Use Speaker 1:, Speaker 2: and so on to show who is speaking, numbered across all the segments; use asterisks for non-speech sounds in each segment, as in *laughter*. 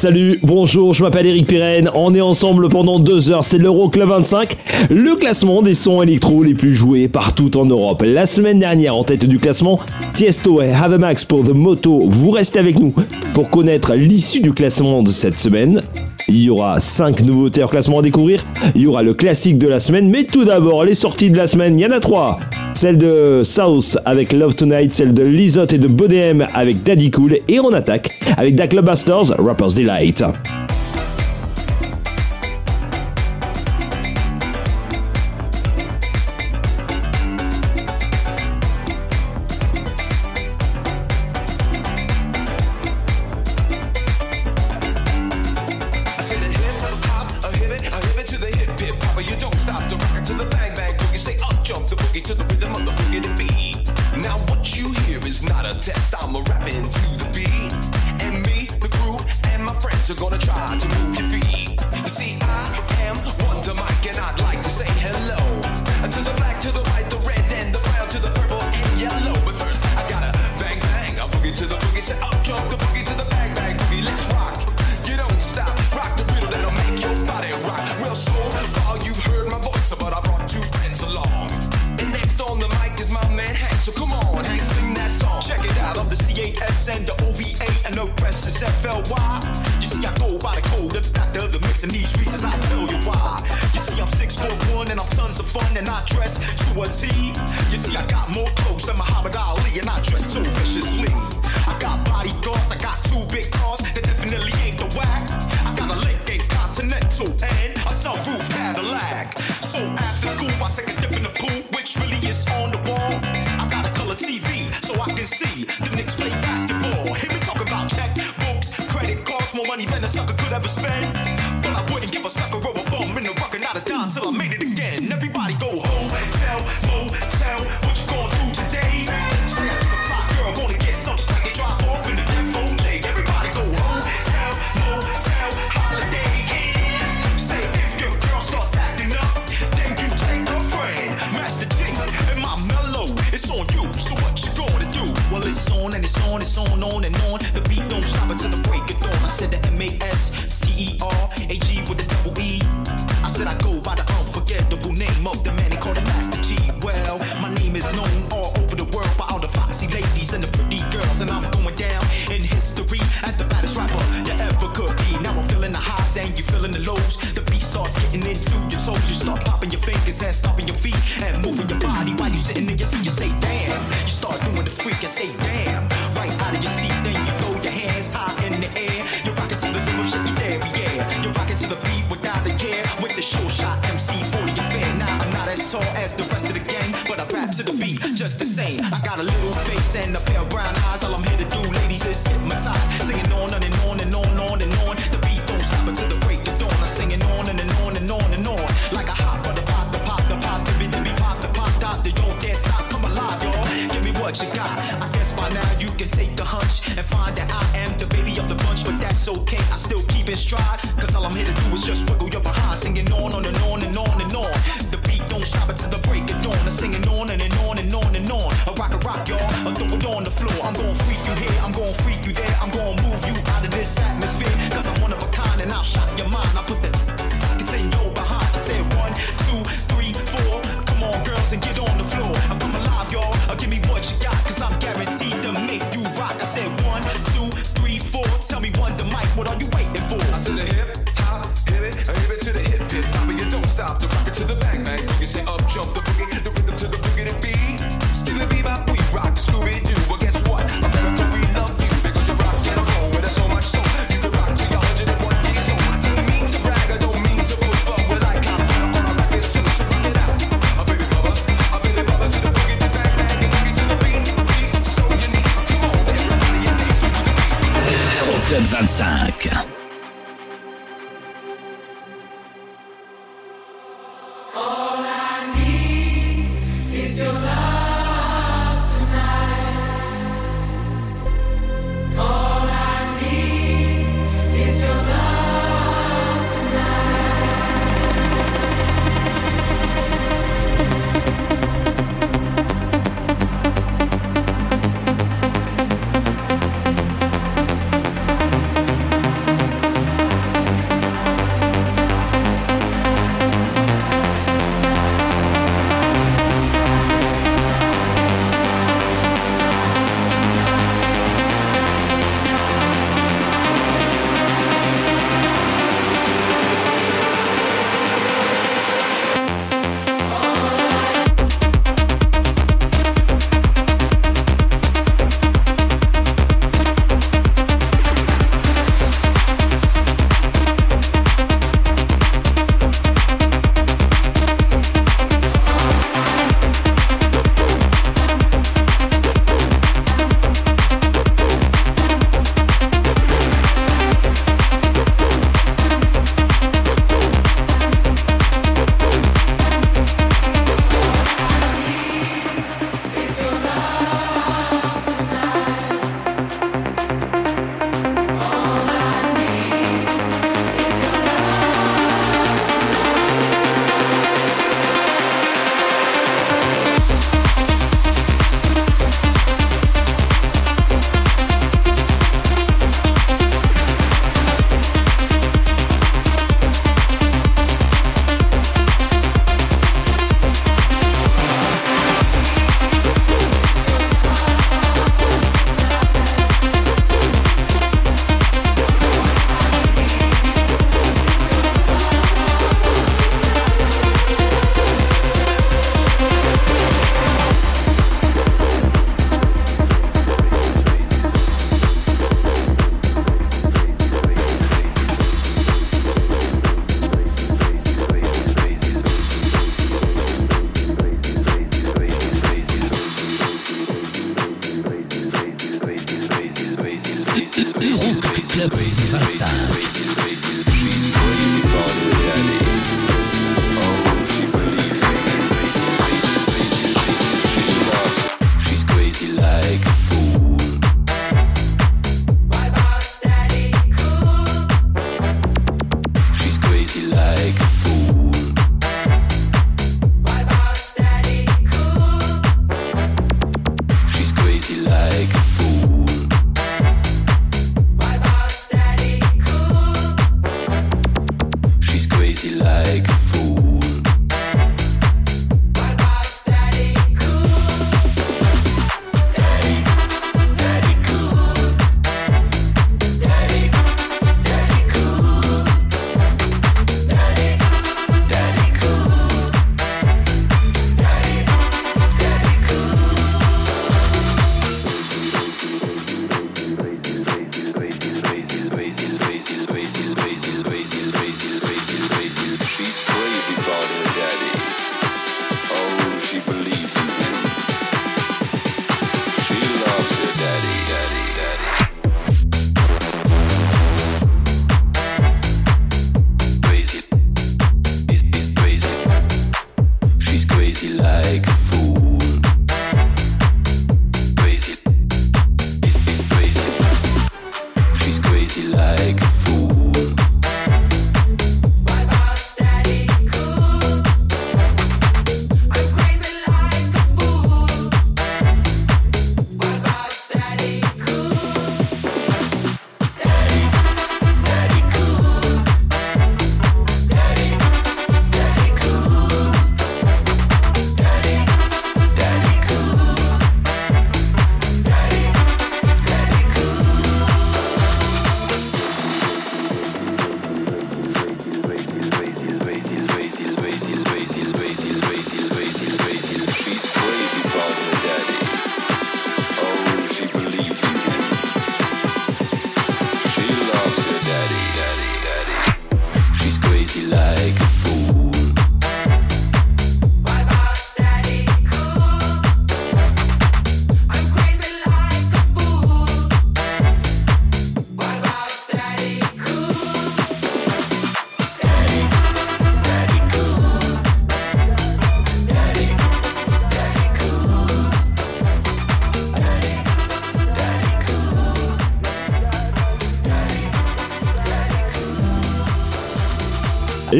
Speaker 1: Salut, bonjour, je m'appelle Eric Pirenne. On est ensemble pendant deux heures. C'est l'Euroclub 25, le classement des sons électro les plus joués partout en Europe. La semaine dernière, en tête du classement, Tiesto et Have a Max pour The Moto. Vous restez avec nous pour connaître l'issue du classement de cette semaine. Il y aura 5 nouveautés en classement à découvrir. Il y aura le classique de la semaine, mais tout d'abord les sorties de la semaine. Il y en a 3 celle de South avec Love Tonight, celle de Lizotte et de Bodem avec Daddy Cool, et on attaque avec Da Club Masters, Rapper's Delight.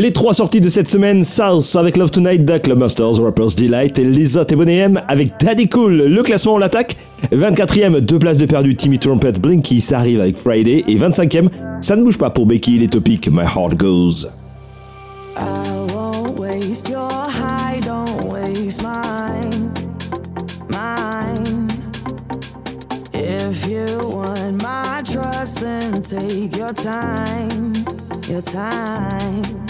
Speaker 2: Les trois sorties de cette semaine, South avec Love Tonight, Da Clubmasters, Rapper's Delight et Lisa avec Daddy Cool. Le classement, on l'attaque. 24e, deux places de perdu, Timmy Trumpet, Blinky, ça arrive avec Friday. Et 25e, ça ne bouge pas pour Becky, les topics, My Heart Goes.
Speaker 3: I won't waste your don't waste mine, mine. If you want my trust, then take your time, your time.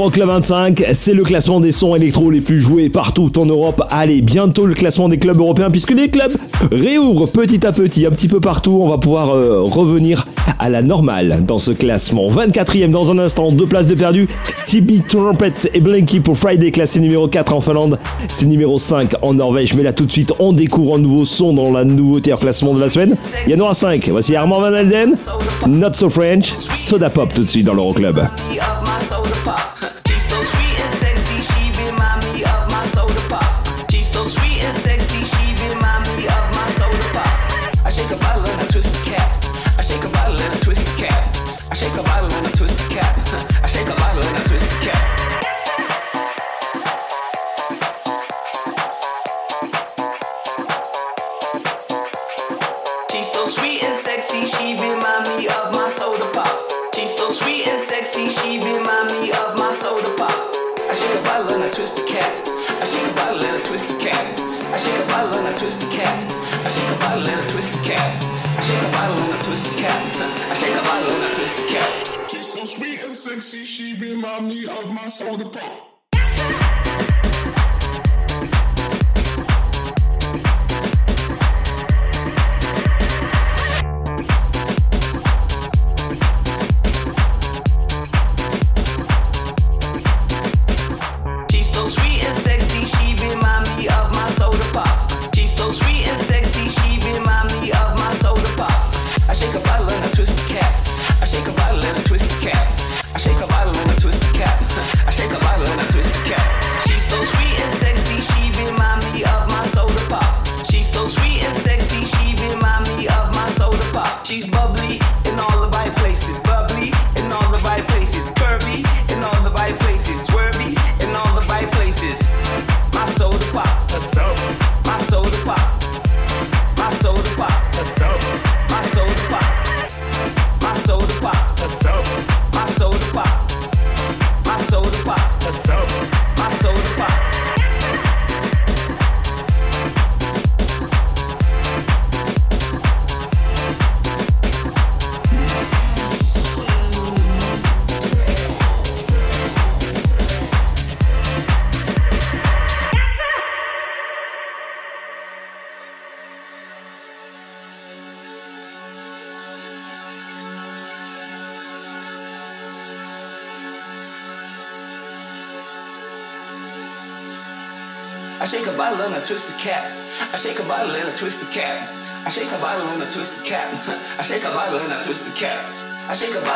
Speaker 2: Euroclub 25, c'est le classement des sons électro les plus joués partout en Europe. Allez, bientôt le classement des clubs européens puisque les clubs réouvrent petit à petit, un petit peu partout. On va pouvoir euh, revenir à la normale dans ce classement. 24e dans un instant, deux places de perdu. Tibi Trumpet et Blinky pour Friday, classé numéro 4 en Finlande. C'est numéro 5 en Norvège. Mais là tout de suite, on découvre un nouveau son dans la nouveauté en classement de la semaine. Il y en aura 5. Voici Armand Van Alden, Not So French, Soda Pop tout de suite dans l'Euroclub.
Speaker 4: that.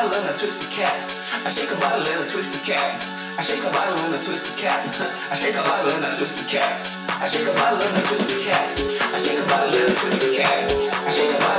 Speaker 4: bottle and I twist the cap. I shake a bottle and I twist the cap. I shake a bottle and I twist the cap. *laughs* I shake a bottle and I twist the cap. I shake a bottle and I twist the cap. I shake a bottle and I twist the cap. I shake a bottle.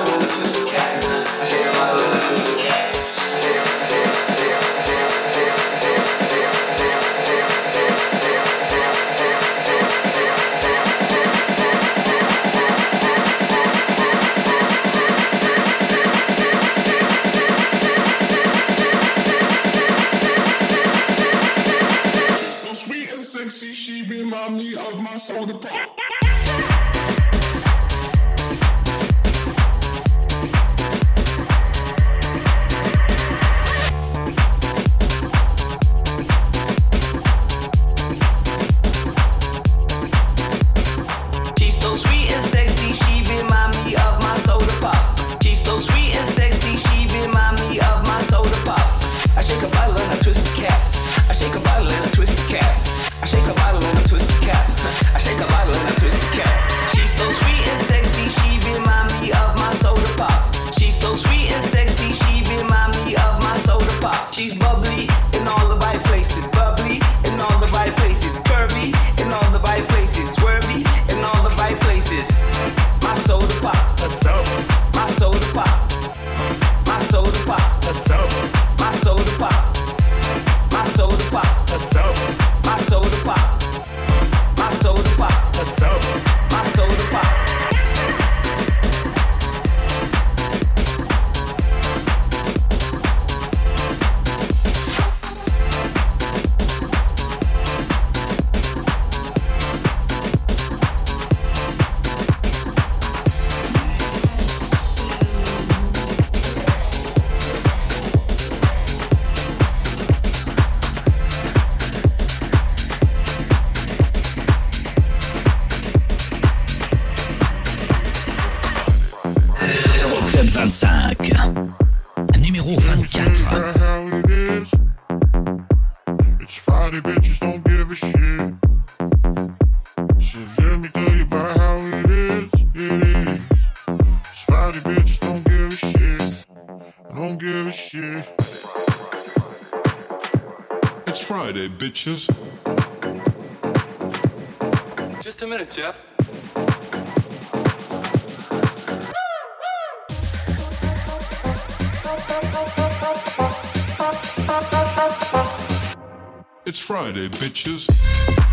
Speaker 5: It's Friday, bitches.
Speaker 6: Just a minute, Jeff.
Speaker 5: It's Friday, bitches.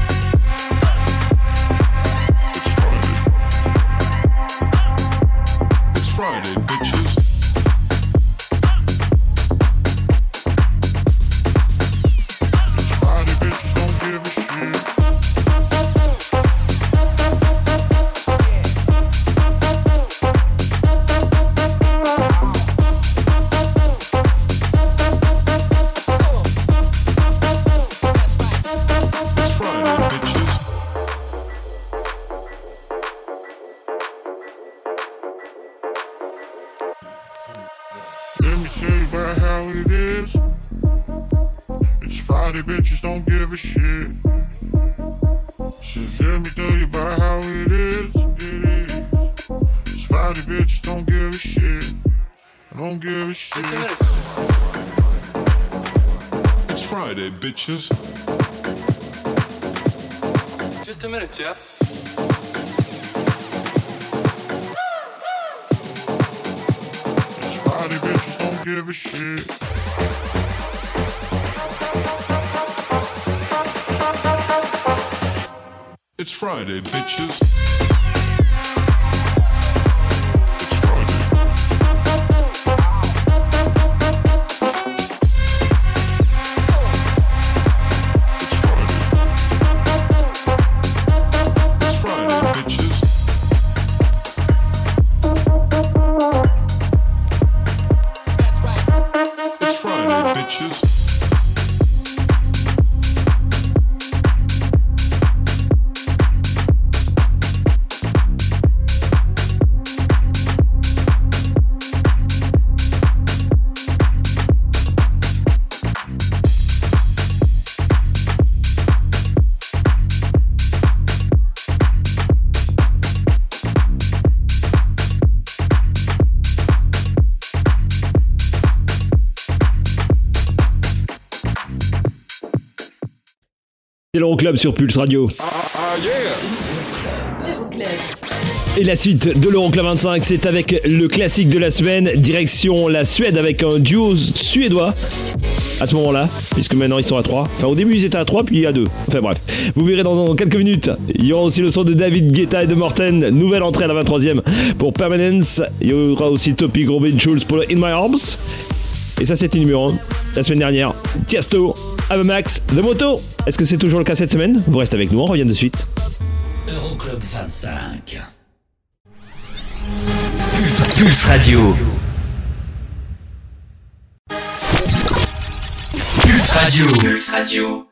Speaker 5: Friday, bitches.
Speaker 2: Sur Pulse Radio. Et la suite de l'Euroclub 25, c'est avec le classique de la semaine, direction la Suède avec un duo suédois. À ce moment-là, puisque maintenant ils sont à 3. Enfin, au début ils étaient à 3, puis à 2. Enfin bref. Vous verrez dans quelques minutes. Il y aura aussi le son de David Guetta et de Morten. Nouvelle entrée à la 23e pour Permanence. Il y aura aussi Topic Robin Schulz pour In My Arms. Et ça, c'était numéro 1. La semaine dernière, Tiesto, Avamax, The Moto. Est-ce que c'est toujours le cas cette semaine? Vous restez avec nous, on revient de suite.
Speaker 7: Euroclub 25. Pulse, Pulse Radio. Pulse Radio. Pulse Radio.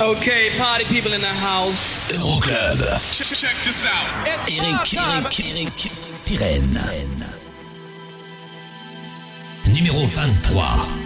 Speaker 8: Okay, party people in the house.
Speaker 7: Euroclub.
Speaker 8: Check this out. It's
Speaker 7: Eric. Eric, Eric Pirenne. Numéro 23.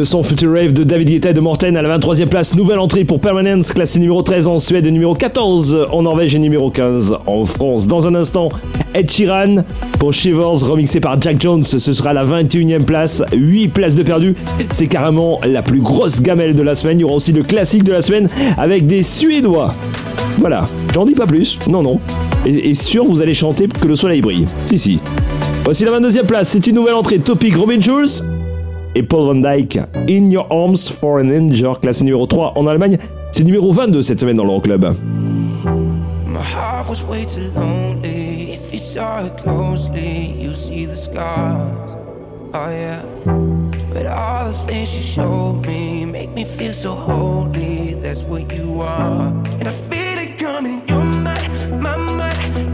Speaker 2: Le son Future Rave de David Guetta et de Morten à la 23e place. Nouvelle entrée pour Permanence, classé numéro 13 en Suède et numéro 14 en Norvège et numéro 15 en France. Dans un instant, Ed Sheeran pour Shivers, remixé par Jack Jones. Ce sera la 21e place. 8 places de perdu. C'est carrément la plus grosse gamelle de la semaine. Il y aura aussi le classique de la semaine avec des Suédois. Voilà, j'en dis pas plus. Non, non. Et, sûr, vous allez chanter que le soleil brille. Si, si. Voici la 22e place. C'est une nouvelle entrée. Topic Robin Schulz et Paul Van Dyke. In Your Arms for an Angel, classé numéro 3 en Allemagne. C'est numéro 22 cette semaine dans l'Euroclub.
Speaker 3: My heart was way too lonely. If you saw it closely, you see the scars. Oh yeah. But all the things you showed me make me feel so holy. That's what you are. And I feel it coming. You're my, my, my.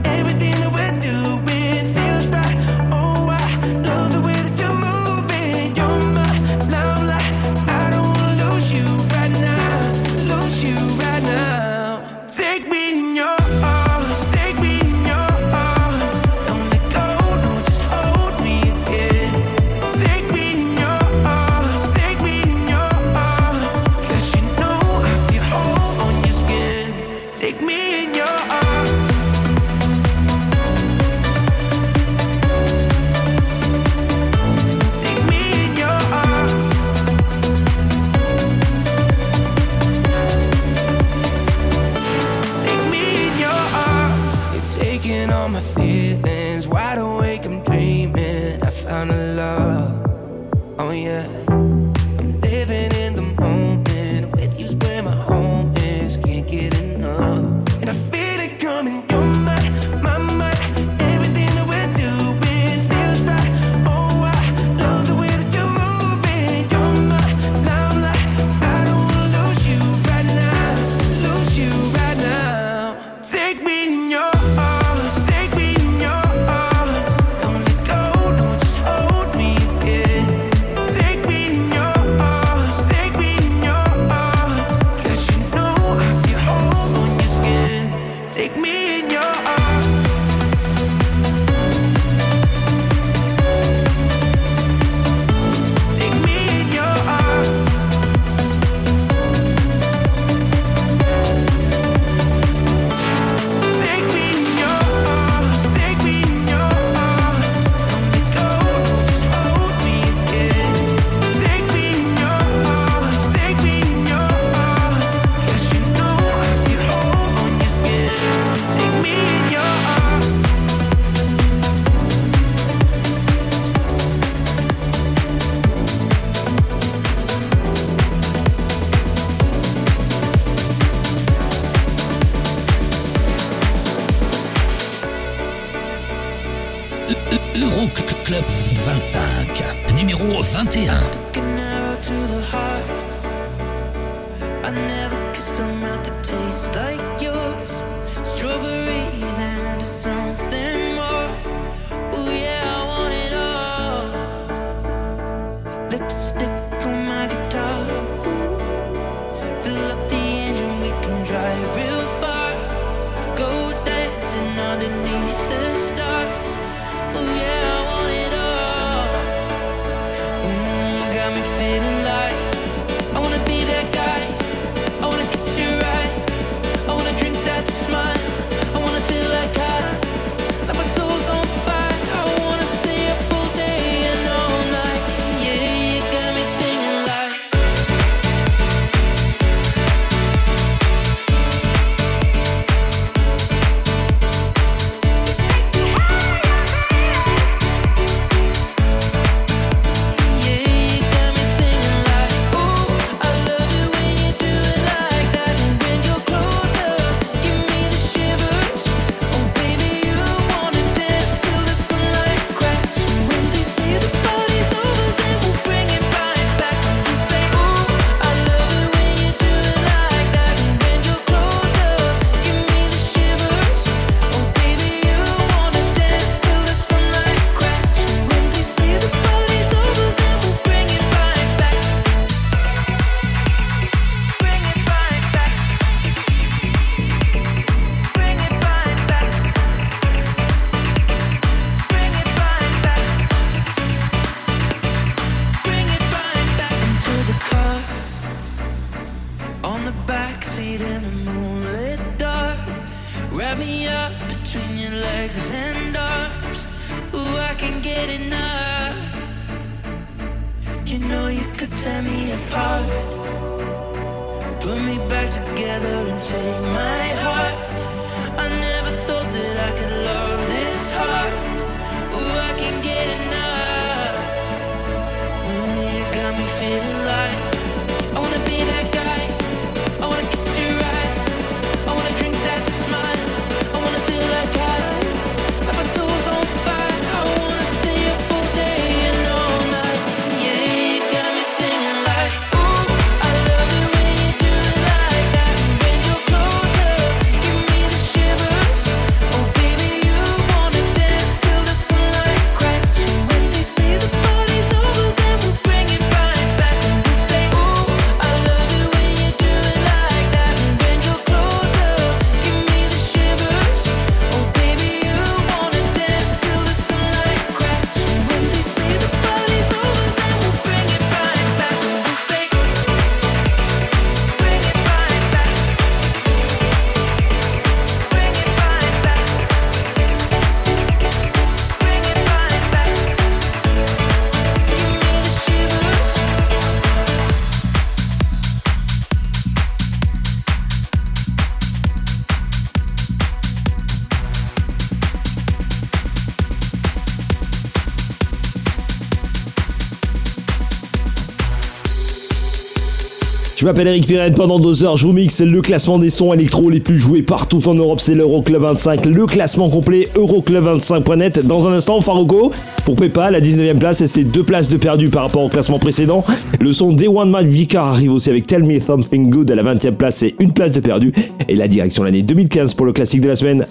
Speaker 3: Je m'appelle Eric Pirette, pendant deux heures, je vous mixe le classement des sons électro les plus joués partout en Europe, c'est l'Euroclub 25, le classement complet Euroclub25.net. Dans un instant, Faroco, pour Pepa, la 19ème place et deux places de perdu par rapport au classement précédent. Le son Day One Mad Vicar arrive aussi avec Tell Me Something Good à la 20ème place et une place de perdu. Et la direction l'année 2015 pour le classique de la semaine.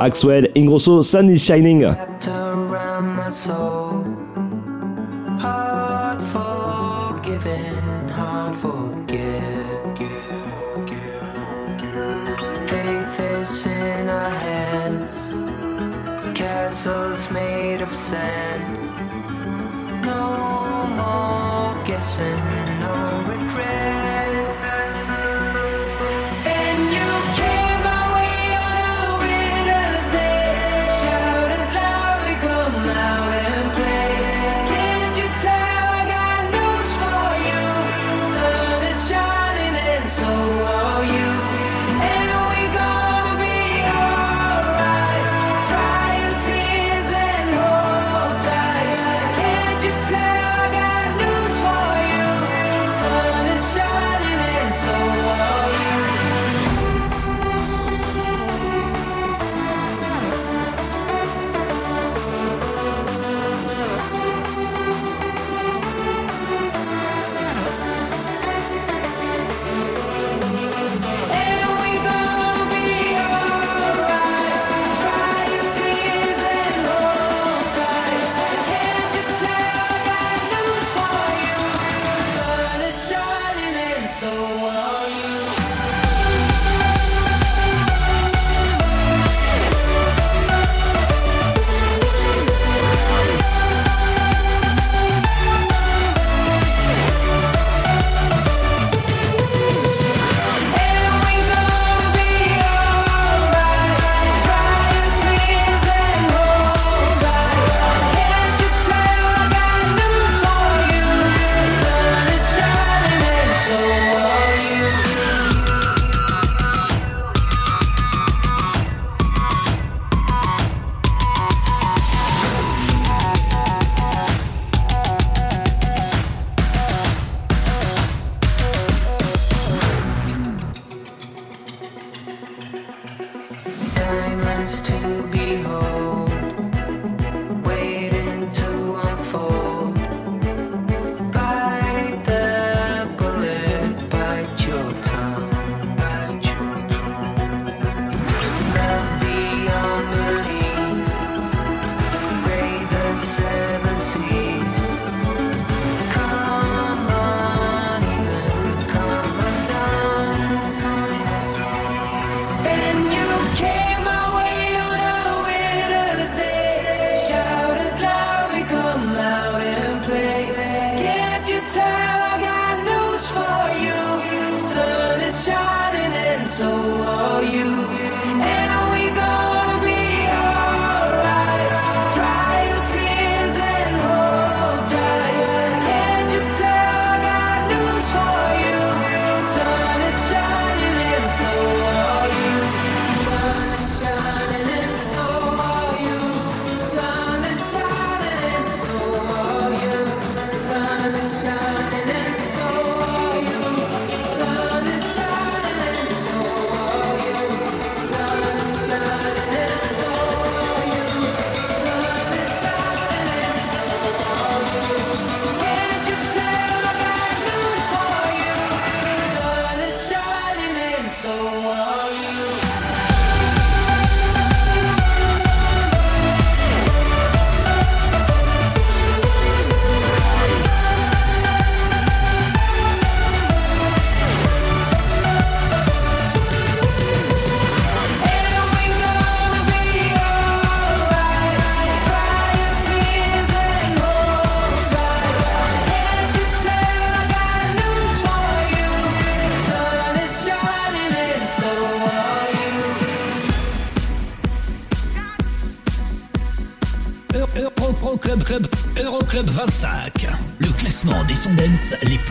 Speaker 3: Axwell, Ingrosso, Sun is Shining.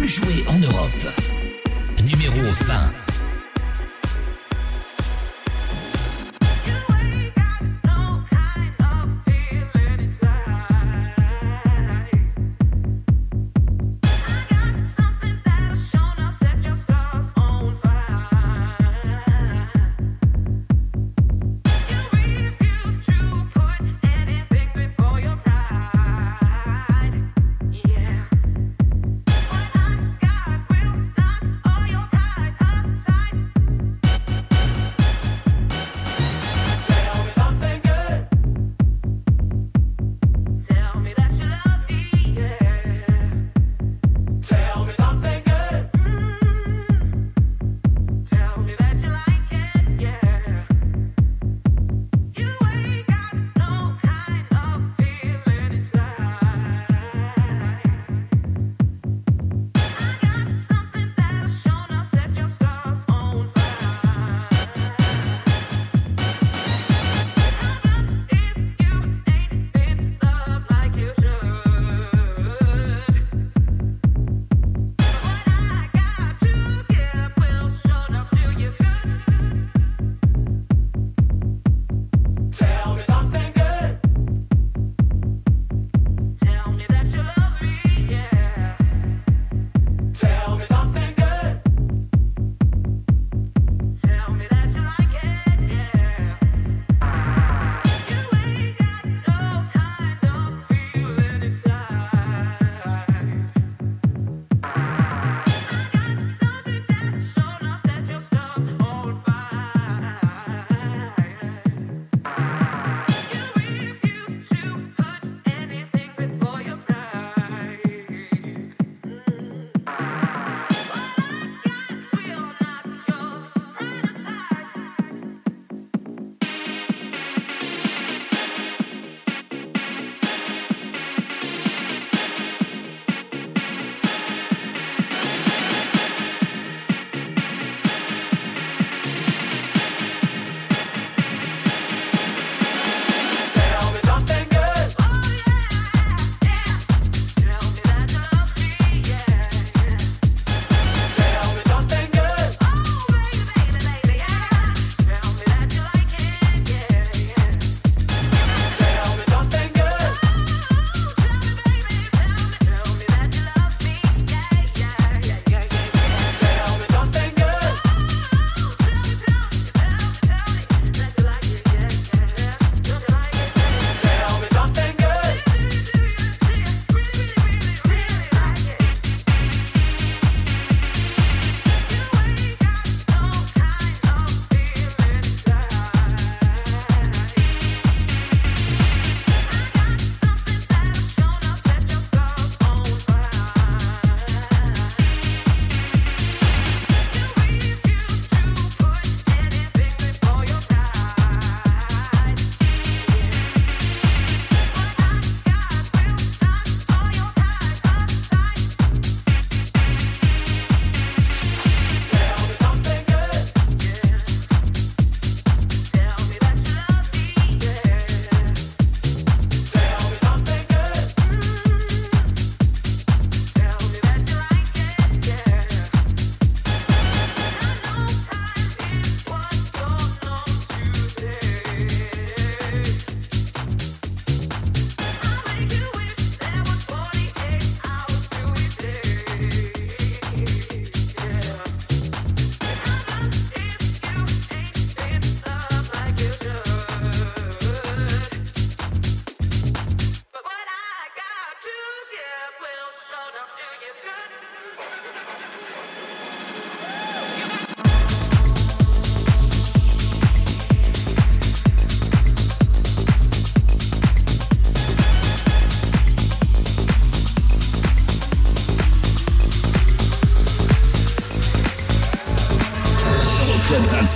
Speaker 7: Joués en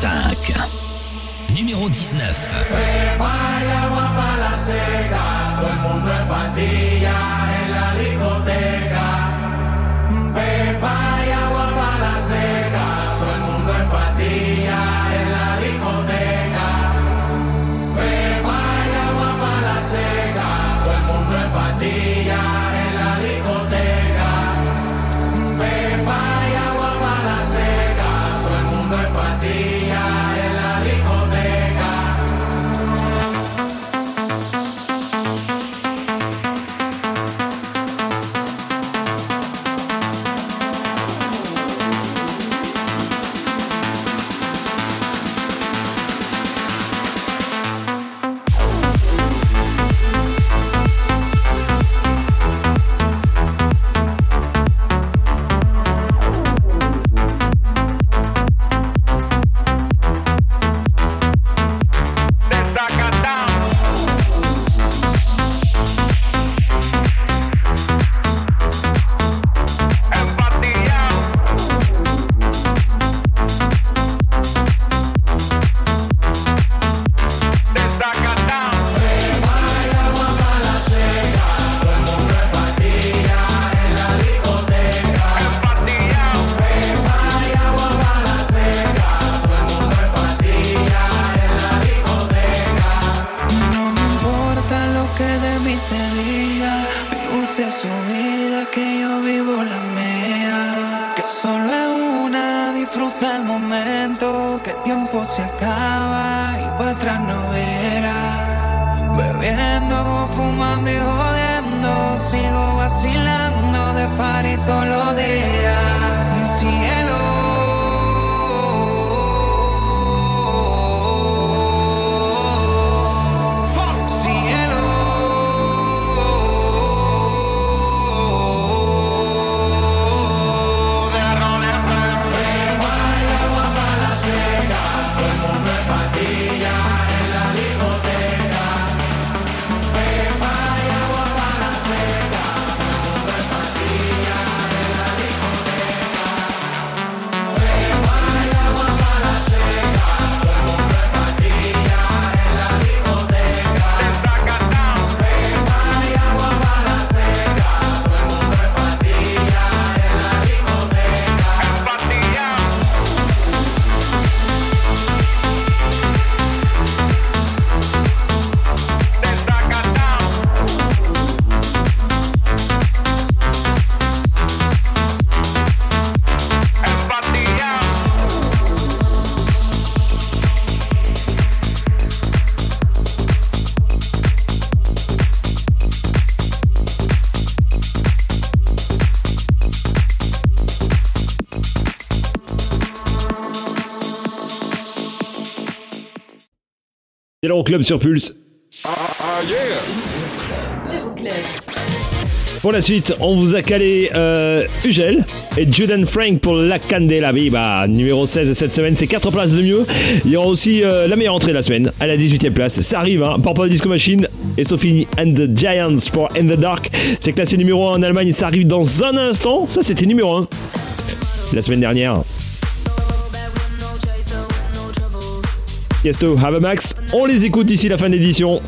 Speaker 7: 5. Numéro 19.
Speaker 2: l'Euroclub sur Pulse.
Speaker 9: Euroclub.
Speaker 2: Pour la suite, on vous a calé euh, Ugel et Judan Frank pour La Candela Viva. Numéro 16 cette semaine, c'est 4 places de mieux. Il y aura aussi euh, la meilleure entrée de la semaine, à la 18e place. Ça arrive, hein. Purple Disco Machine et Sophie and the Giants pour In the Dark. C'est classé numéro 1 en Allemagne, ça arrive dans un instant. Ça, c'était numéro 1 la semaine dernière. Yesto, Have a Max. On les écoute d'ici la fin de l'édition.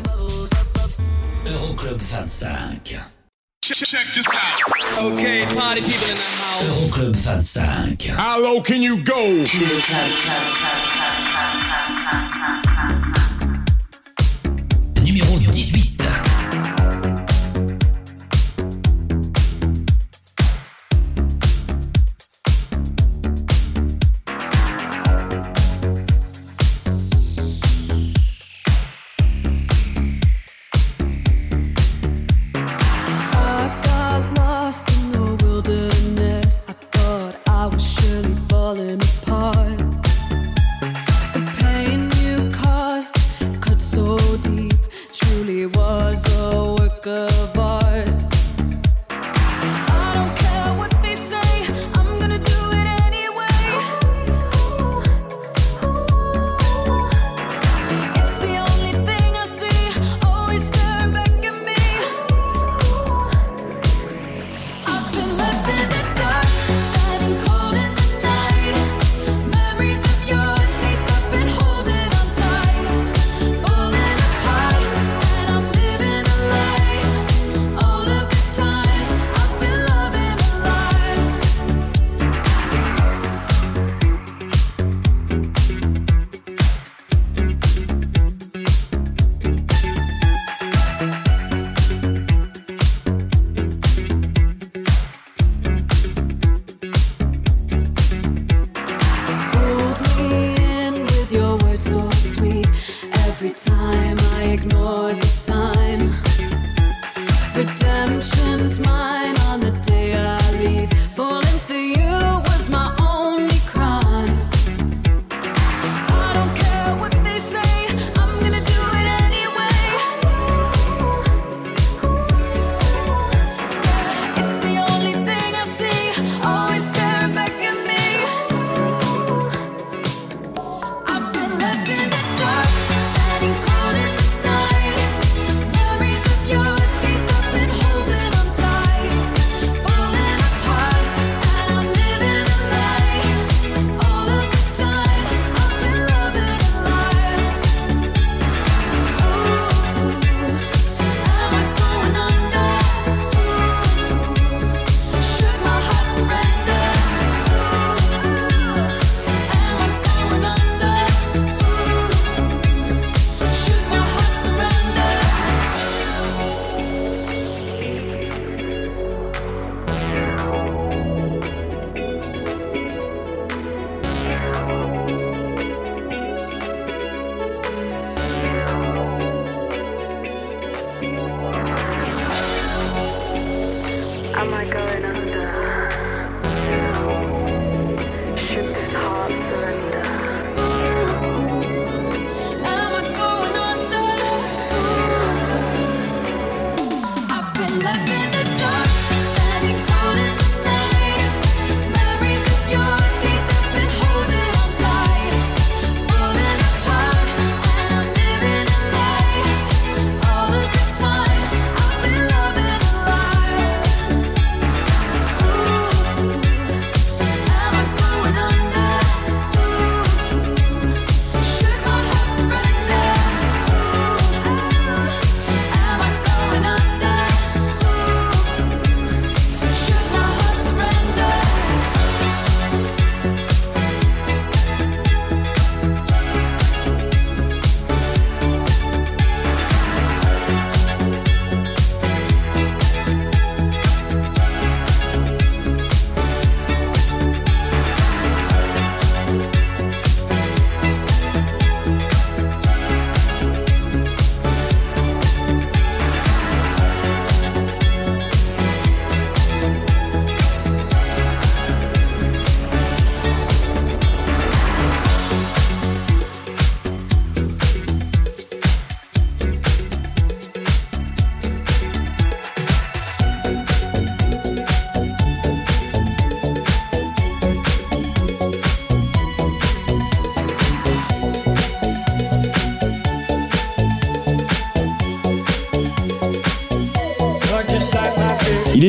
Speaker 7: Euroclub 25.
Speaker 10: Check this out. Okay, party people in the house.
Speaker 7: Euroclub 25.
Speaker 10: How low can you go?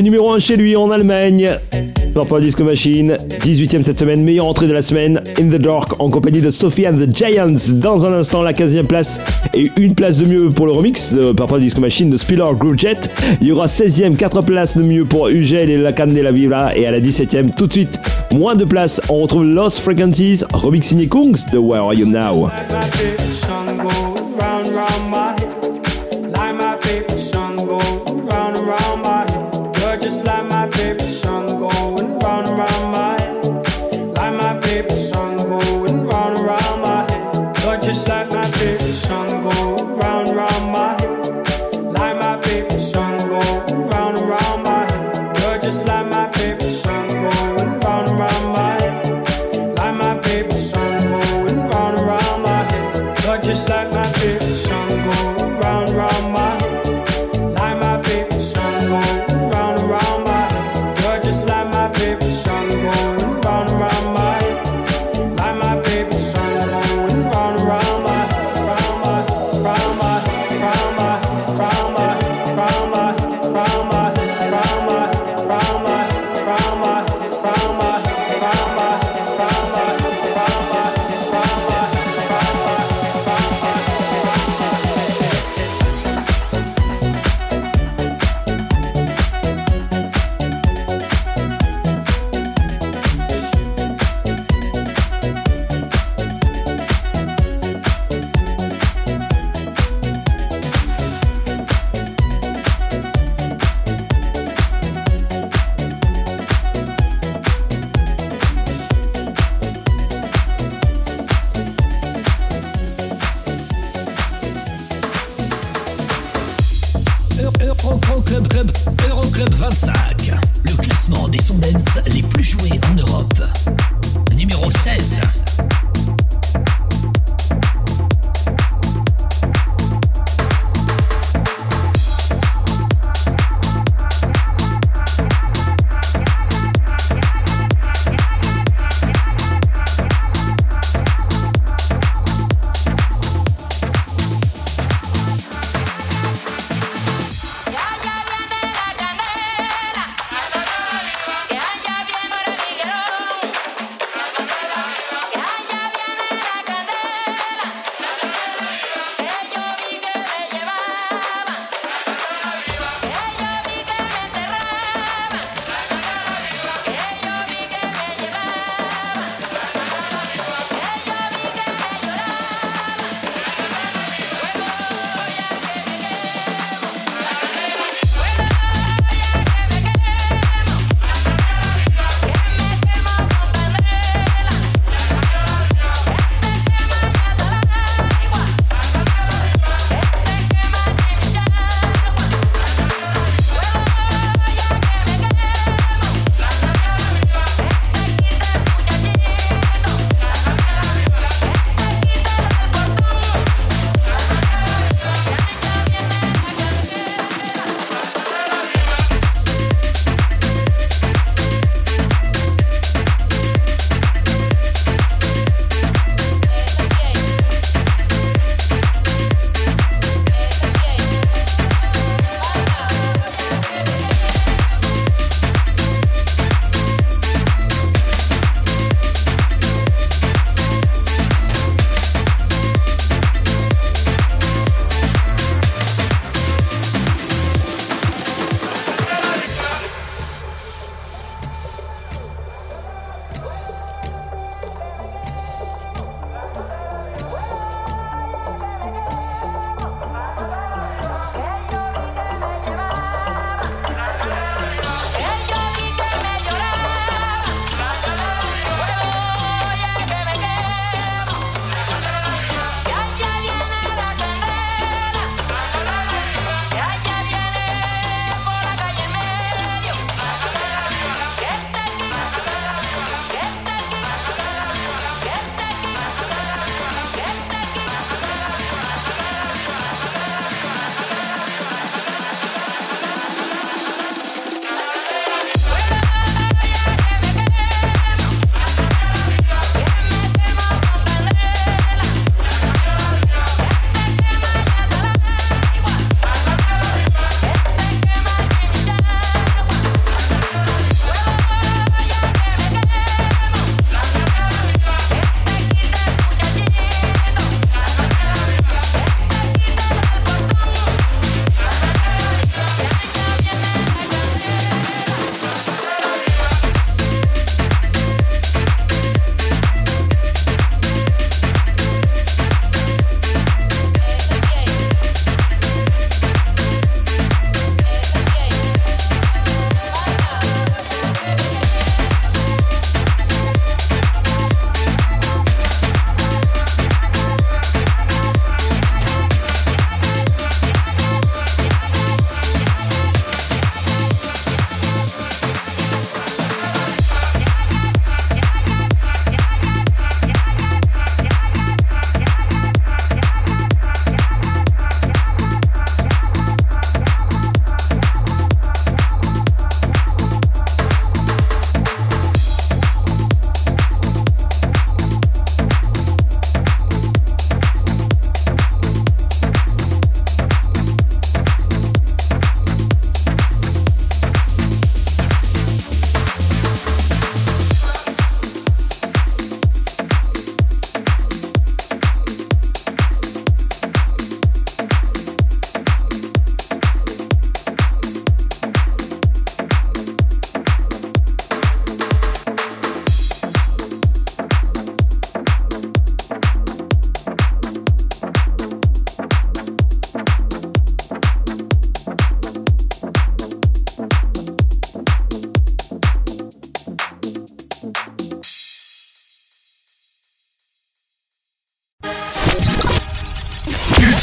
Speaker 7: Numéro
Speaker 11: 1 chez lui en Allemagne. Purple Disco Machine, 18ème cette semaine, meilleure entrée de la semaine, In the Dark, en compagnie de Sophie and the Giants. Dans un instant, la 15ème place et une place de mieux pour le remix de Purple Disco Machine de Spiller Groove Jet. Il y aura 16ème, 4 places de mieux pour Ugel et La Canne de la Vibra. Et à la 17ème, tout de suite, moins de places, on retrouve Lost Frequencies, remix signé Kungs de Where Are You Now.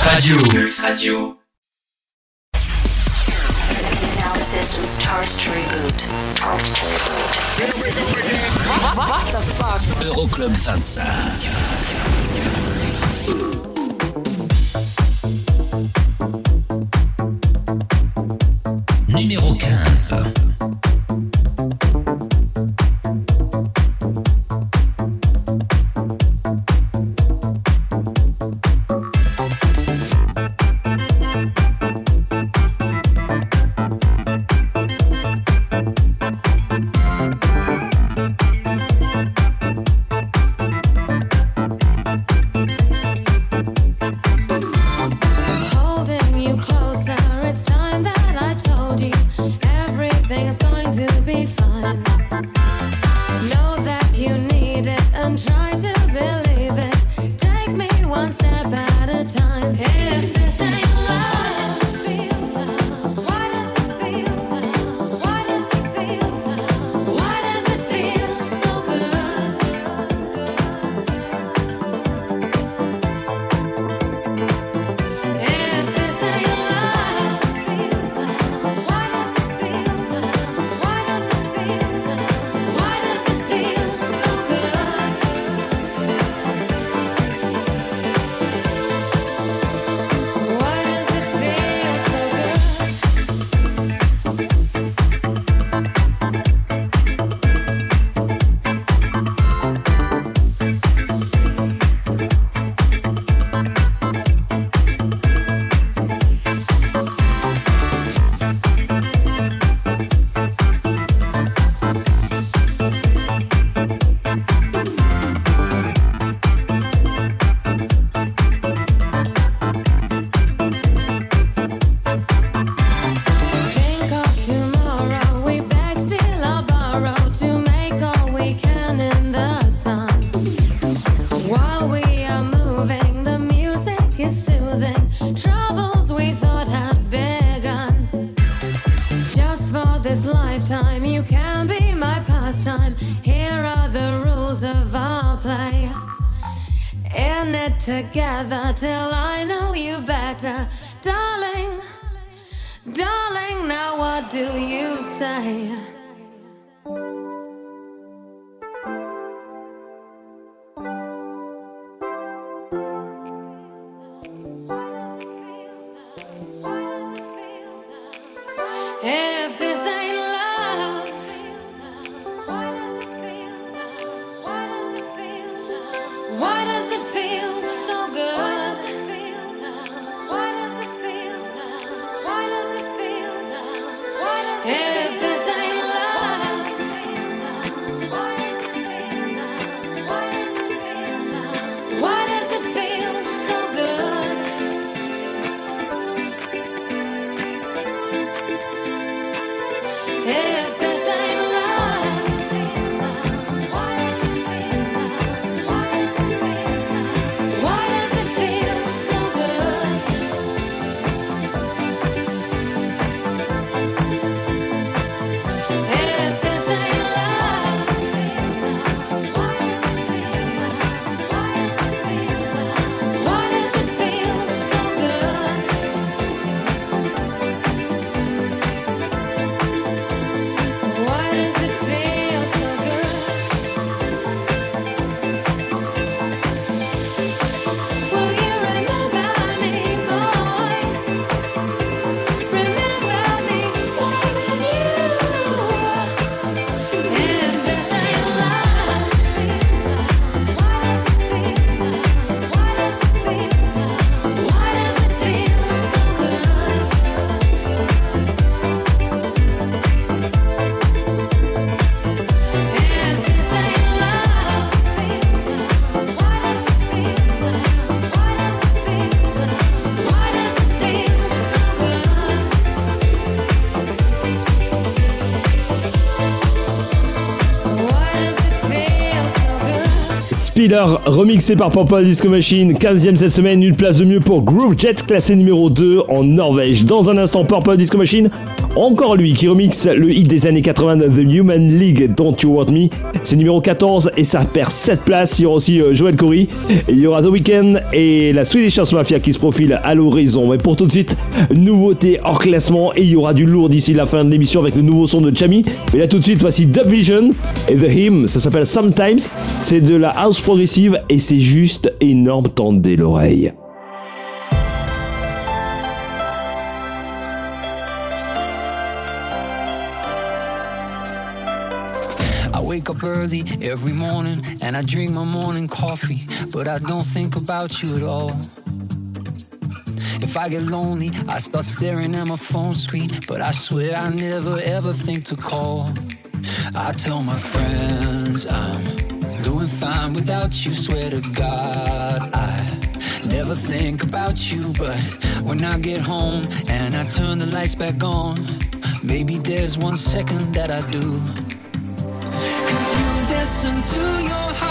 Speaker 12: Pulse
Speaker 10: Radio.
Speaker 13: Pulse Radio.
Speaker 14: Systems charged to reboot.
Speaker 10: Euroclub 25.
Speaker 2: Remixé par Purple Disco Machine, 15ème cette semaine, une place de mieux pour Groove Jet, classé numéro 2 en Norvège. Dans un instant, Purple Disco Machine, encore lui qui remixe le hit des années 80 de The Human League Don't You Want Me. C'est numéro 14 et ça perd 7 places. Il y aura aussi euh, Joel Corey. Il y aura The Weeknd et la Swedish House Mafia qui se profile à l'horizon. Mais pour tout de suite, nouveauté hors classement et il y aura du lourd d'ici la fin de l'émission avec le nouveau son de Chami. Mais là tout de suite, voici Dub Vision et The Hymn. Ça s'appelle Sometimes. C'est de la house progressive et c'est juste énorme. Tendez l'oreille.
Speaker 3: Up early every morning and I drink my morning coffee, but I don't think about you at all. If I get lonely, I start staring at my phone screen, but I swear I never ever think to call. I tell my friends I'm doing fine without you, swear to God I never think about you, but when I get home and I turn the lights back on, maybe there's one second that I do. Cause you listen to your heart,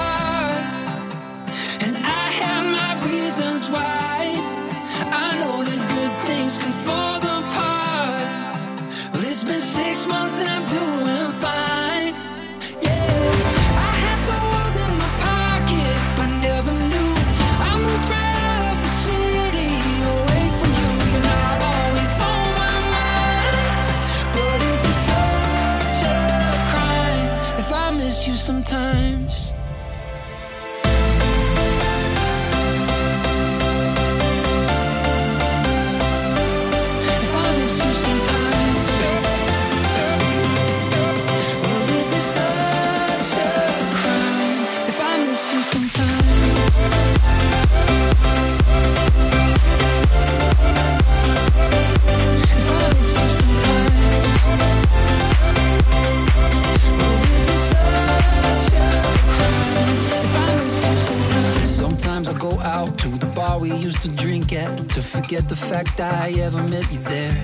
Speaker 3: go out to the bar we used to drink at to forget the fact I ever met you there.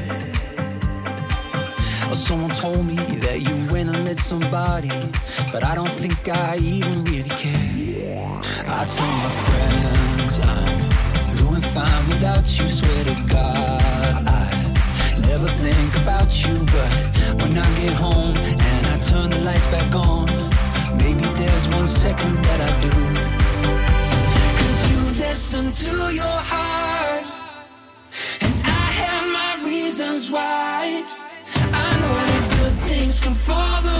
Speaker 3: Or someone told me that you went and met somebody, but I don't think I even really care. I tell my friends I'm doing fine without you, swear to God I never think about you, but when I get home and I turn the lights back on, maybe there's one second that I do. Listen to your heart, and I have my reasons why. I know that good things fall apart.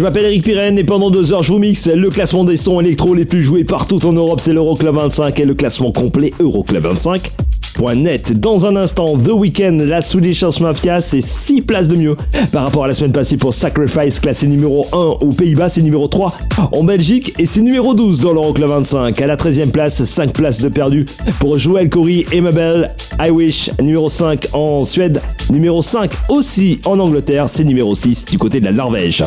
Speaker 2: Je m'appelle Eric Pirenne et pendant deux heures, je vous mixe le classement des sons électro les plus joués partout en Europe. C'est l'Euroclub 25 et le classement complet Euroclub 25.net Dans un instant, The Weeknd, la Swedish House Mafia, c'est 6 places de mieux par rapport à la semaine passée pour Sacrifice, classé numéro 1 aux Pays-Bas, c'est numéro 3 en Belgique et c'est numéro 12 dans l'Euroclub 25. À la 13e place, 5 places de perdu pour Joël Corey et Mabel, I Wish, numéro 5 en Suède, numéro 5 aussi en Angleterre, c'est numéro 6 du côté de la Norvège.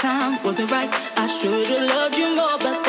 Speaker 15: time wasn't right. I should've loved you more, but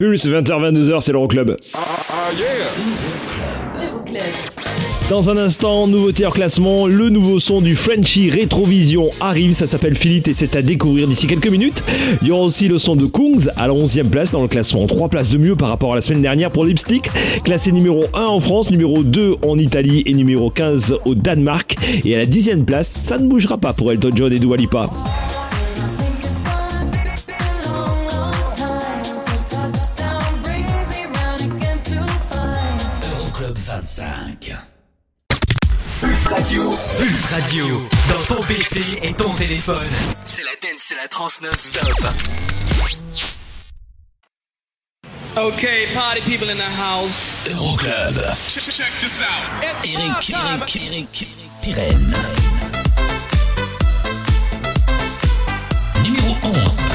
Speaker 2: Pulse 20h-22h, c'est l'Euroclub. Dans un instant, nouveauté hors classement, le nouveau son du Frenchy Retrovision arrive, ça s'appelle Philip et c'est à découvrir d'ici quelques minutes. Il y aura aussi le son de Kungs à la 11e place dans le classement, 3 places de mieux par rapport à la semaine dernière pour Lipstick, classé numéro 1 en France, numéro 2 en Italie et numéro 15 au Danemark. Et à la 10e place, ça ne bougera pas pour Elton John et Dua Lipa.
Speaker 16: C'est la dance, c'est la trans non-stop.
Speaker 8: Okay, party people in the house.
Speaker 15: Euroclub.
Speaker 8: Check, check this out. It's
Speaker 15: Eric. Eric, Eric, Pirenne. Numéro 11.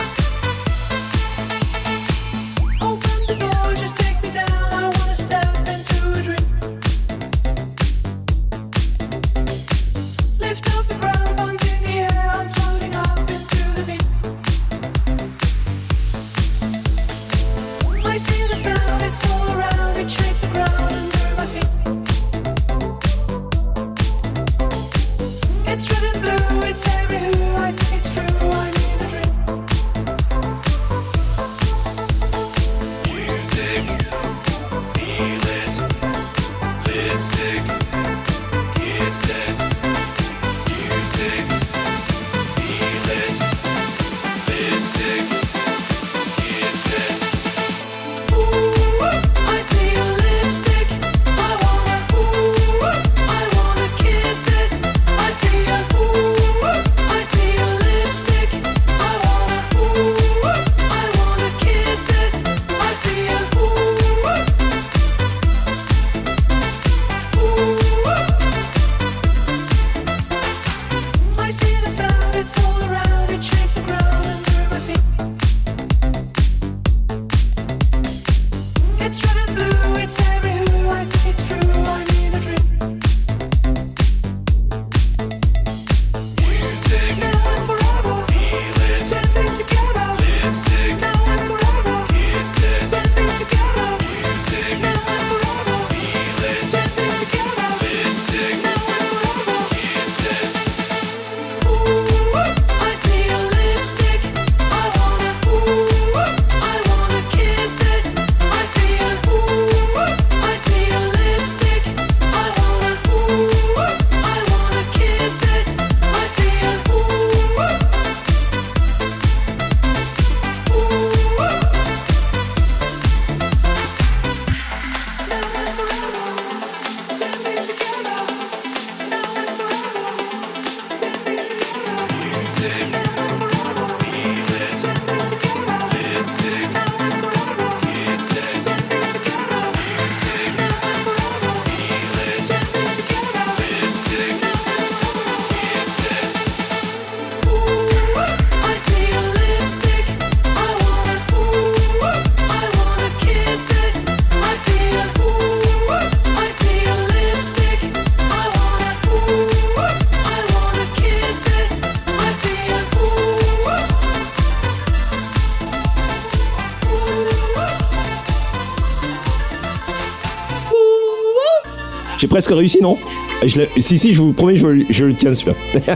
Speaker 2: Presque réussi, non je Si, si, je vous promets, je, le tiens celui-là. *laughs*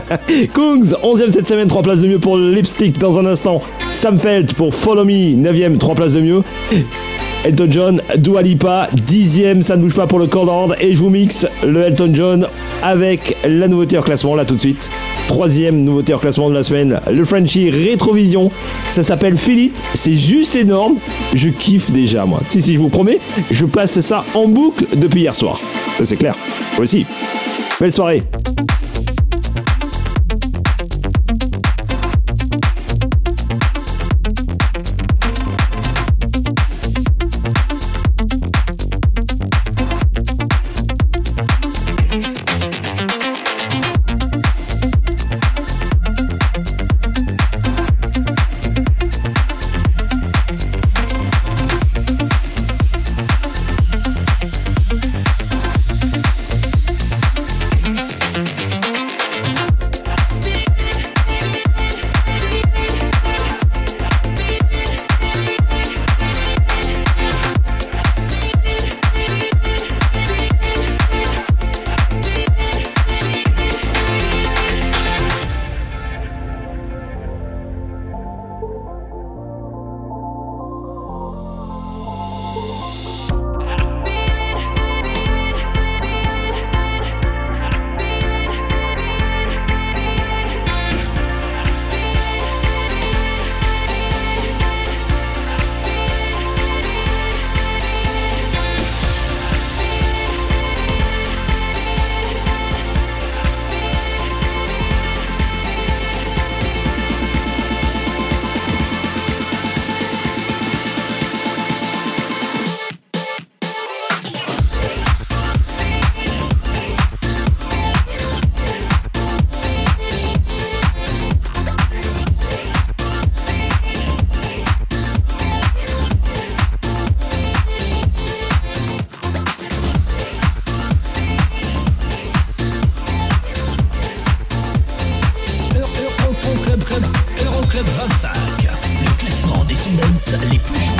Speaker 2: Kungs, 11ème cette semaine, 3 places de mieux pour Lipstick dans un instant. Sam Felt pour Follow Me, 9ème, 3 places de mieux. Elton John, Dua Lipa, 10ème, ça ne bouge pas pour le Cold Et je vous mixe le Elton John avec la nouveauté en classement, là tout de suite. Troisième nouveauté en classement de la semaine, le Frenchie Rétrovision. Ça s'appelle Philip, c'est juste énorme. Je kiffe déjà, moi. Si, si, je vous promets, je passe ça en boucle depuis hier soir. C'est clair. Aussi. Belle soirée.
Speaker 10: Les plus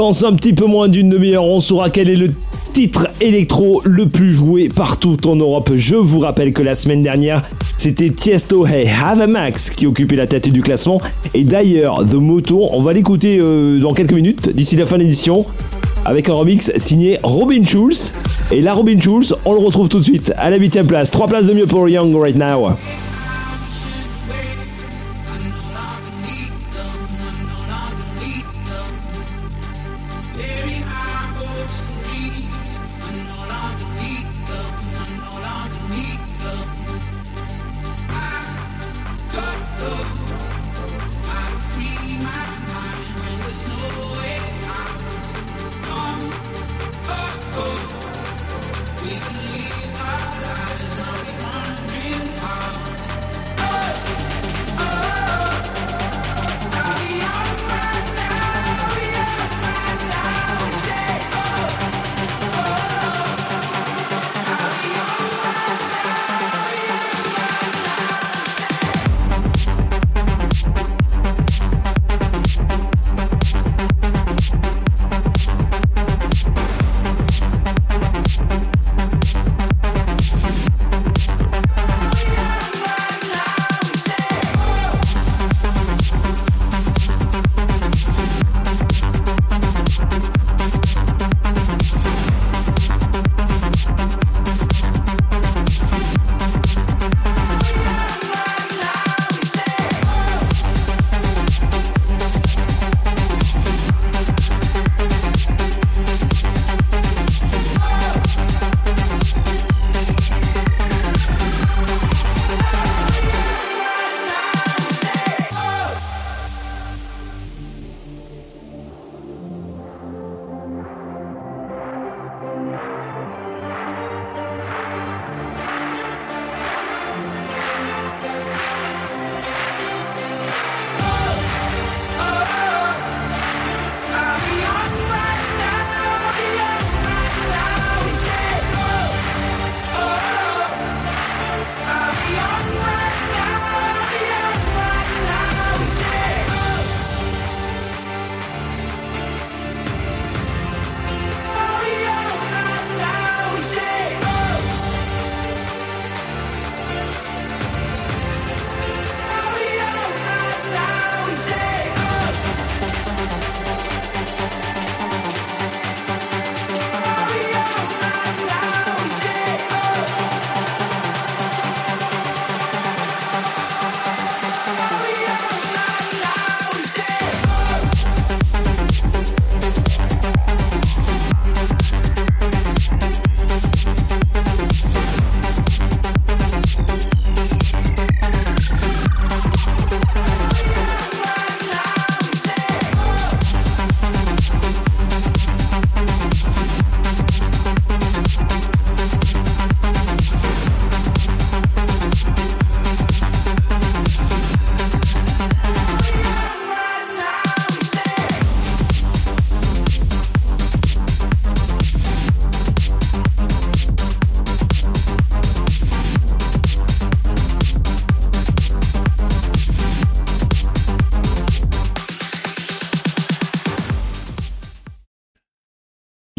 Speaker 2: Dans un petit peu moins d'une demi-heure, on saura quel est le titre électro le plus joué partout en Europe. Je vous rappelle que la semaine dernière, c'était Tiesto Hey Have a Max qui occupait la tête du classement. Et d'ailleurs, The Moto, on va l'écouter euh, dans quelques minutes, d'ici la fin de l'édition, avec un remix signé Robin Schulz. Et là, Robin Schulz, on le retrouve tout de suite à la 8 place. 3 places de mieux pour Young right now.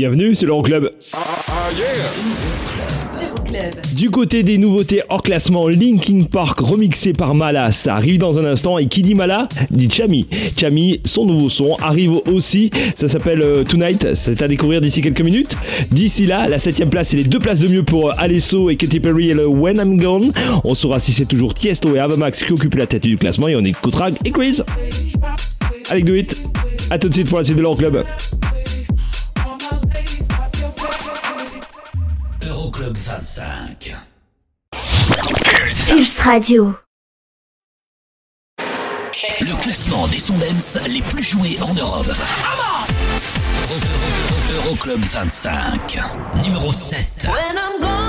Speaker 2: Bienvenue, c'est l'Euroclub. Du côté des nouveautés hors classement, Linkin Park remixé par Mala, ça arrive dans un instant. Et qui dit Mala dit Chami. Chami, son nouveau son arrive aussi. Ça s'appelle euh, Tonight. C'est à découvrir d'ici quelques minutes. D'ici là, la 7ème place et les deux places de mieux pour euh, Alesso et Katy Perry et le When I'm Gone. On saura si c'est toujours Tiesto et Avamax qui occupent la tête du classement. Et on écoutera et Chris avec Do It. A tout de suite pour la suite de l'Euroclub.
Speaker 7: Euroclub 25.
Speaker 17: Pulse Radio.
Speaker 7: Le classement des Sondens les plus joués en Europe. Euro- Euro- Euroclub 25. Numéro 7.
Speaker 3: When I'm gone,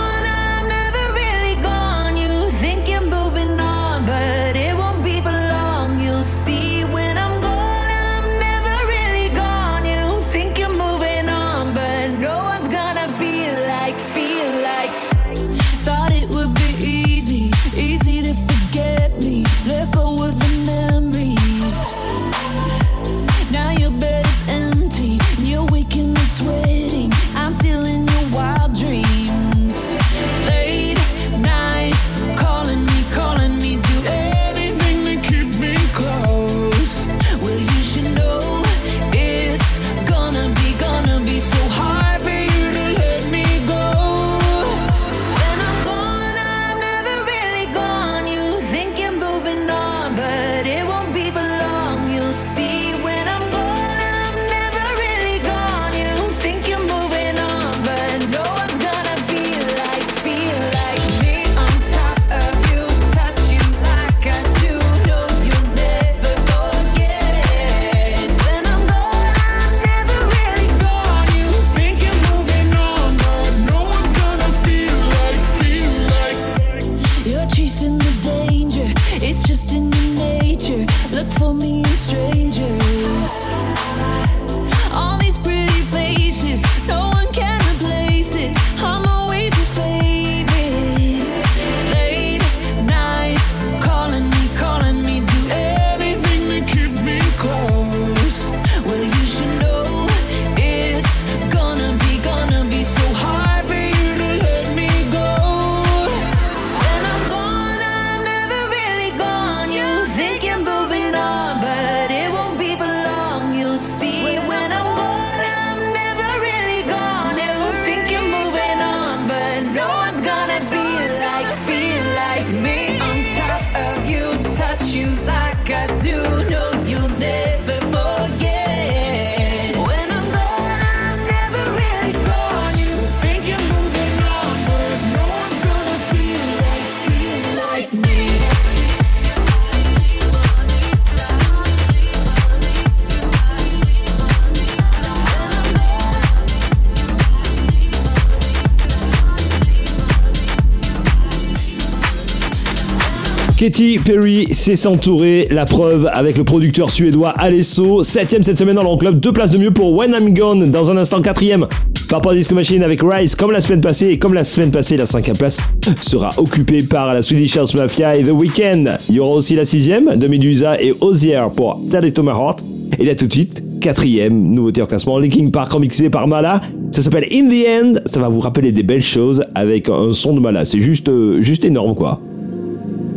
Speaker 3: it's just in your nature. Look for me in strangers.
Speaker 2: Katy Perry s'est s'entourer, la preuve avec le producteur suédois Alesso, 7ème cette semaine dans l'enclub, deux places de mieux pour When I'm Gone, dans un instant 4ème. Papa Disco Machine avec Rise comme la semaine passée, et comme la semaine passée, la 5ème place sera occupée par la Swedish House Mafia et The Weeknd. Il y aura aussi la 6ème de Medusa et Ozier pour Tell It. Et là tout de suite, quatrième nouveauté en classement, Linkin Park remixé par Mala. Ça s'appelle In The End, ça va vous rappeler des belles choses avec un son de Mala. C'est juste, euh, juste énorme quoi.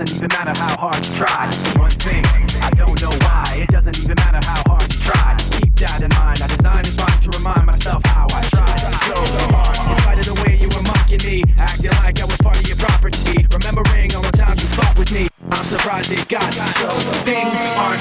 Speaker 18: doesn't even matter how hard you try.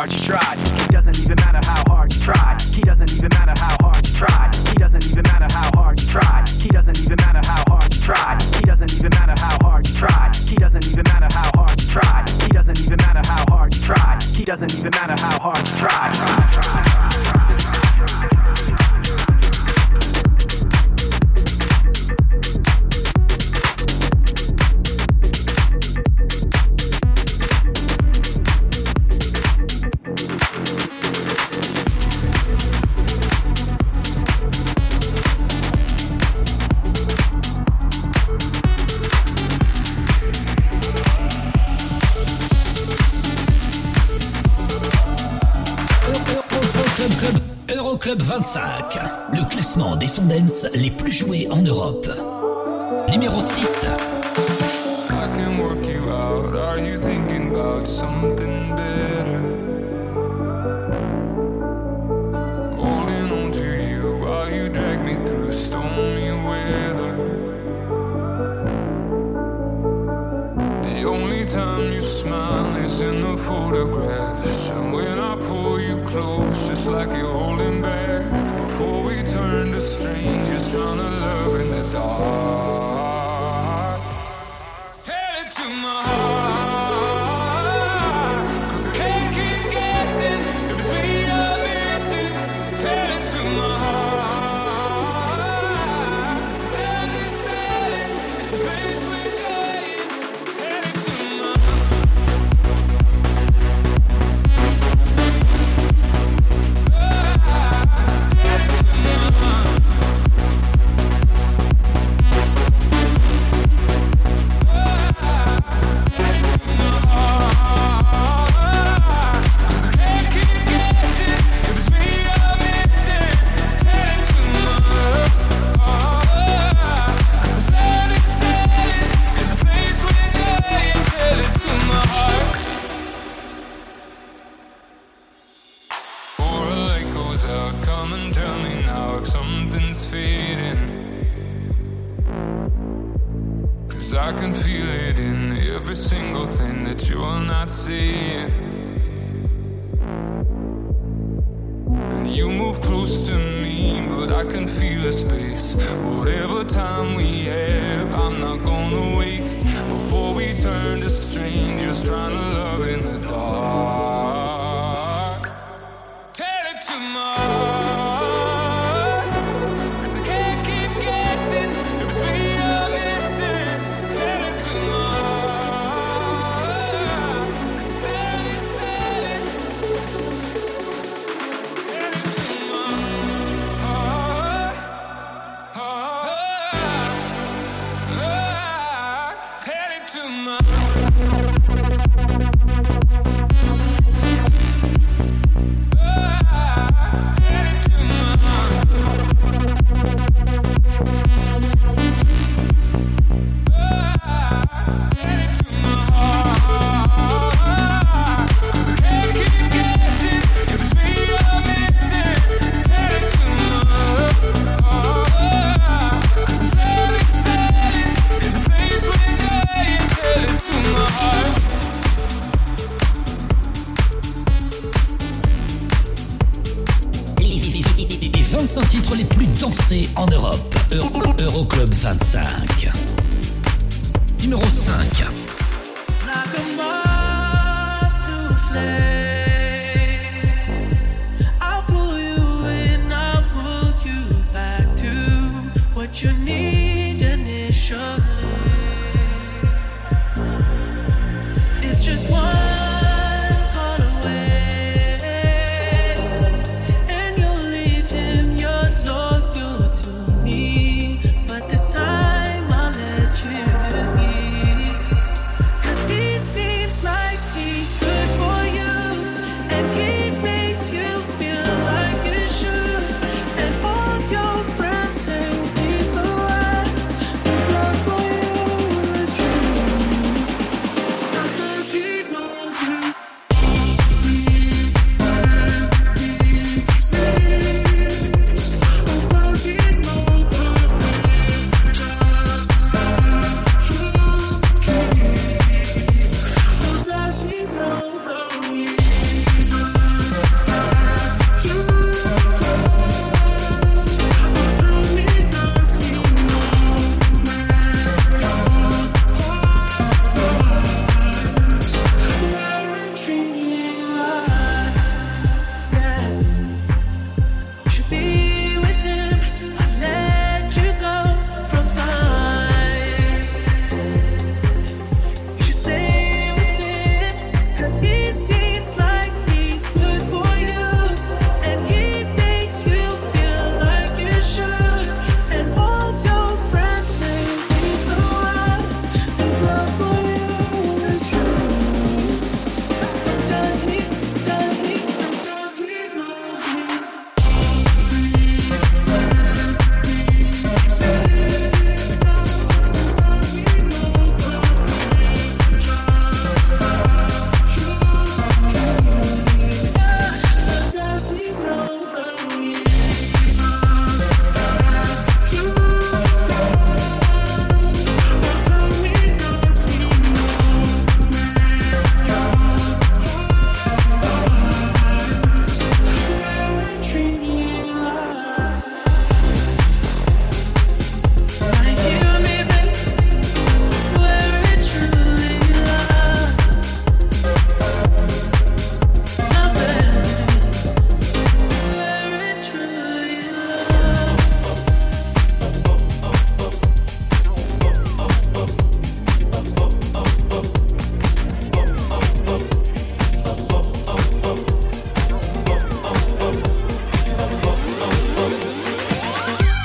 Speaker 18: hard you try. He doesn't even matter how hard you try. He doesn't even matter how hard you try. He doesn't even matter how hard you try. He doesn't even matter how hard you try. He doesn't even matter how hard you try. He doesn't even matter how hard you try. He doesn't even matter how hard you try. He doesn't even matter how hard you try.
Speaker 19: 25, le classement des sons les plus joués en Europe. Numéro 6.
Speaker 20: 25 titres les plus dansés
Speaker 15: en Europe. Euroclub 25. Numéro 5.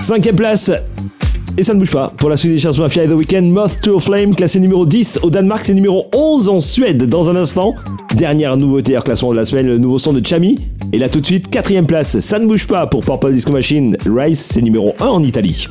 Speaker 3: Cinquième place. Et ça ne bouge pas. Pour la suite des chansons Mafia et The Weekend Moth to a Flame, classé numéro 10 au Danemark, c'est numéro 11 en Suède dans un instant. Dernière nouveauté, classement de la semaine, le nouveau son de Chami. Et là tout de suite, quatrième place, ça ne bouge pas pour Purple Disco Machine. Rise, c'est numéro 1 en Italie.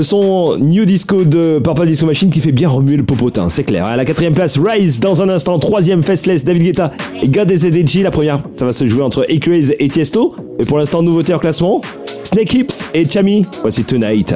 Speaker 2: Le son New Disco de Purple Disco Machine qui fait bien remuer le popotin, c'est clair. À la quatrième place, Rise dans un instant. Troisième, Festless, David Guetta et God La première, ça va se jouer entre Acraze et Tiesto. Et pour l'instant, nouveauté en classement, Snake Hips et Chami. Voici Tonight.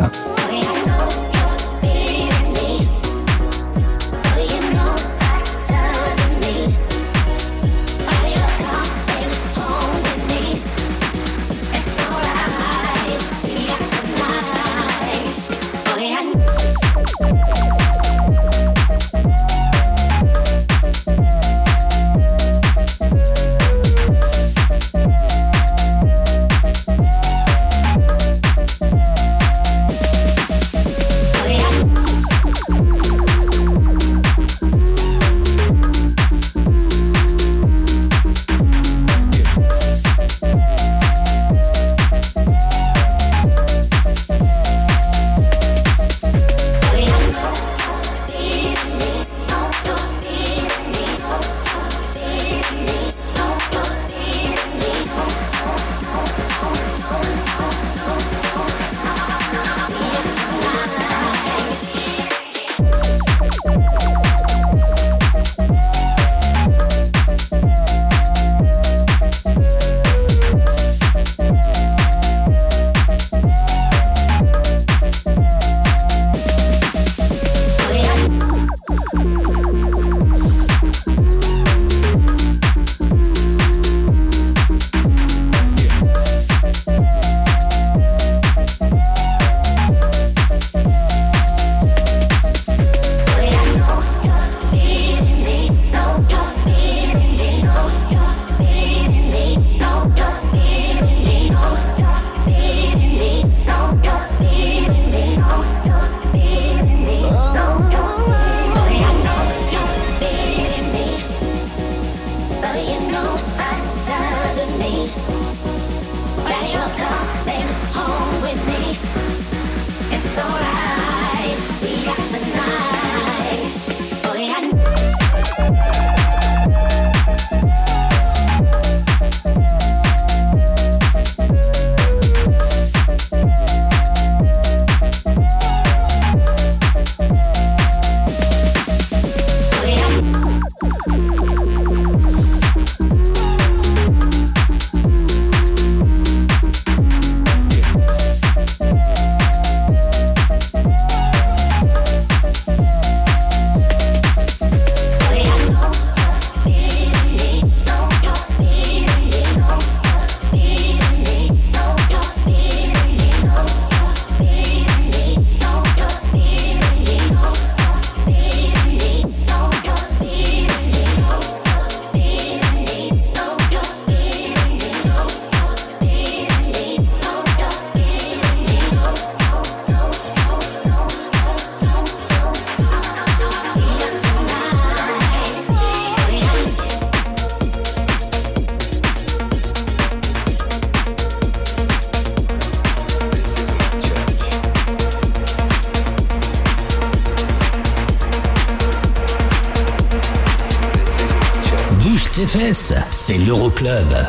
Speaker 10: C'est l'Euroclub.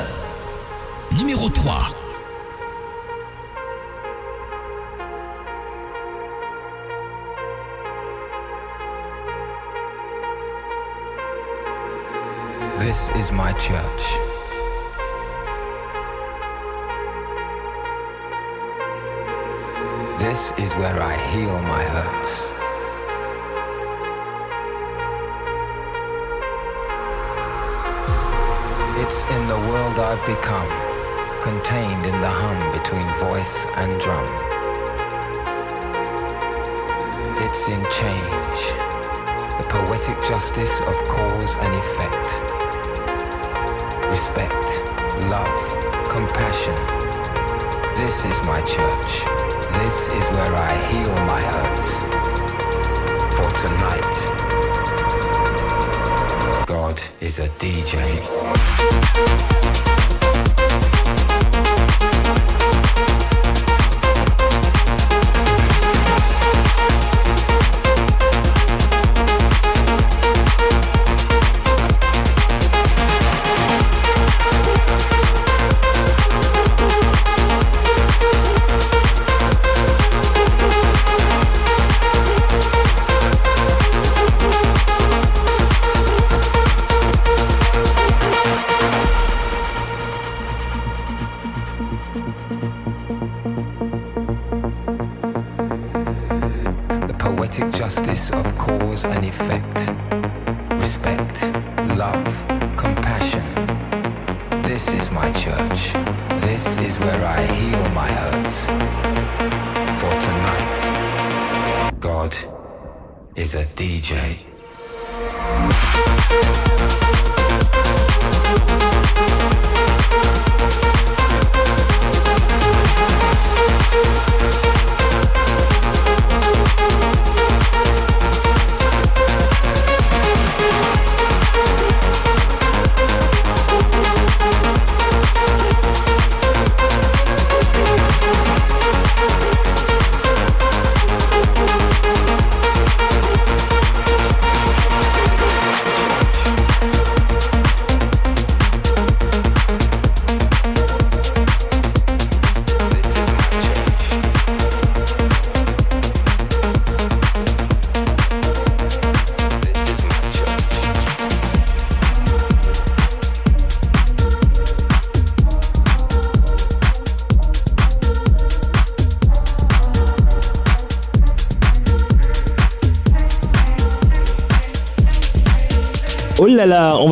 Speaker 21: It's in the world I've become, contained in the hum between voice and drum. It's in change, the poetic justice of cause and effect. Respect, love, compassion. This is my church. This is where I heal my hurts. For tonight, is a DJ.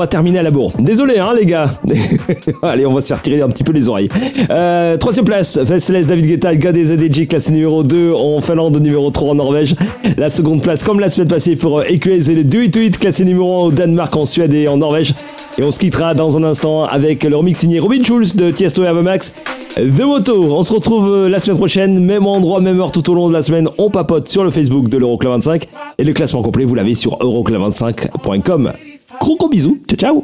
Speaker 2: Va terminer à la bourre. Désolé, hein, les gars. *laughs* Allez, on va se faire tirer un petit peu les oreilles. Euh, troisième place, Faceless David Guetta, gars des ADG, classé numéro 2 en Finlande, numéro 3 en Norvège. La seconde place, comme la semaine passée, pour euh, EQS et le Do It To It, classé numéro 1 au Danemark, en Suède et en Norvège. Et on se quittera dans un instant avec le remix signé Robin Schulz de Tiesto et Avamax. The Moto, on se retrouve euh, la semaine prochaine, même endroit, même heure tout au long de la semaine. On papote sur le Facebook de l'Euroclub 25 et le classement complet, vous l'avez sur euroclub25.com. Gros gros bisous, ciao ciao